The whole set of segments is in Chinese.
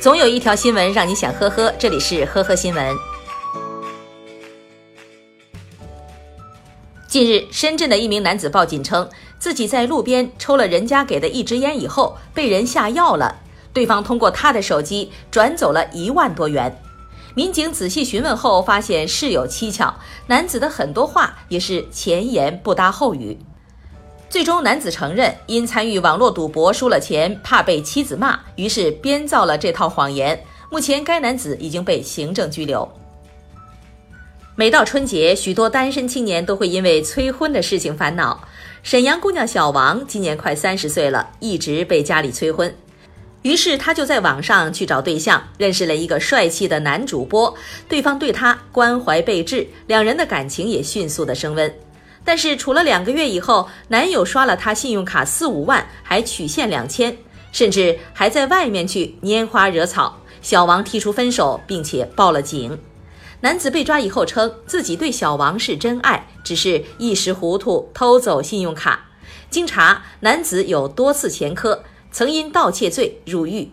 总有一条新闻让你想呵呵，这里是呵呵新闻。近日，深圳的一名男子报警称，自己在路边抽了人家给的一支烟以后，被人下药了。对方通过他的手机转走了一万多元。民警仔细询问后，发现事有蹊跷，男子的很多话也是前言不搭后语。最终，男子承认因参与网络赌博输了钱，怕被妻子骂，于是编造了这套谎言。目前，该男子已经被行政拘留。每到春节，许多单身青年都会因为催婚的事情烦恼。沈阳姑娘小王今年快三十岁了，一直被家里催婚，于是她就在网上去找对象，认识了一个帅气的男主播，对方对她关怀备至，两人的感情也迅速的升温。但是处了两个月以后，男友刷了她信用卡四五万，还取现两千，甚至还在外面去拈花惹草。小王提出分手，并且报了警。男子被抓以后称自己对小王是真爱，只是一时糊涂偷走信用卡。经查，男子有多次前科，曾因盗窃罪入狱。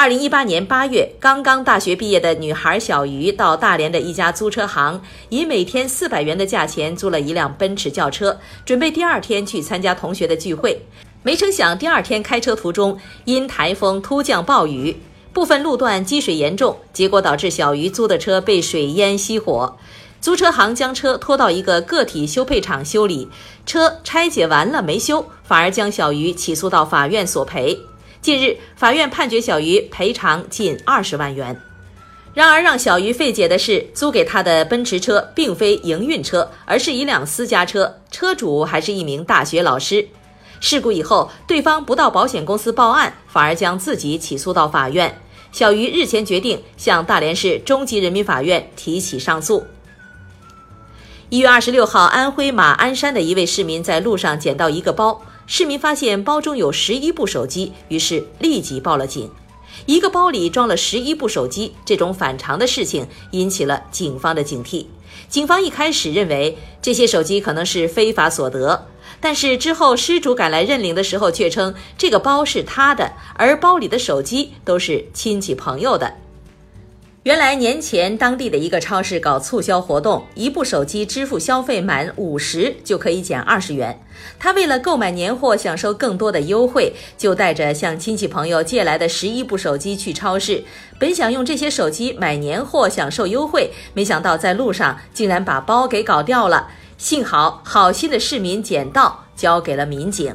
二零一八年八月，刚刚大学毕业的女孩小鱼到大连的一家租车行，以每天四百元的价钱租了一辆奔驰轿车，准备第二天去参加同学的聚会。没成想，第二天开车途中因台风突降暴雨，部分路段积水严重，结果导致小鱼租的车被水淹熄火。租车行将车拖到一个个体修配厂修理，车拆解完了没修，反而将小鱼起诉到法院索赔。近日，法院判决小鱼赔偿近二十万元。然而，让小鱼费解的是，租给他的奔驰车并非营运车，而是一辆私家车，车主还是一名大学老师。事故以后，对方不到保险公司报案，反而将自己起诉到法院。小鱼日前决定向大连市中级人民法院提起上诉。一月二十六号，安徽马鞍山的一位市民在路上捡到一个包。市民发现包中有十一部手机，于是立即报了警。一个包里装了十一部手机，这种反常的事情引起了警方的警惕。警方一开始认为这些手机可能是非法所得，但是之后失主赶来认领的时候，却称这个包是他的，而包里的手机都是亲戚朋友的。原来年前，当地的一个超市搞促销活动，一部手机支付消费满五十就可以减二十元。他为了购买年货，享受更多的优惠，就带着向亲戚朋友借来的十一部手机去超市。本想用这些手机买年货，享受优惠，没想到在路上竟然把包给搞掉了。幸好好心的市民捡到，交给了民警。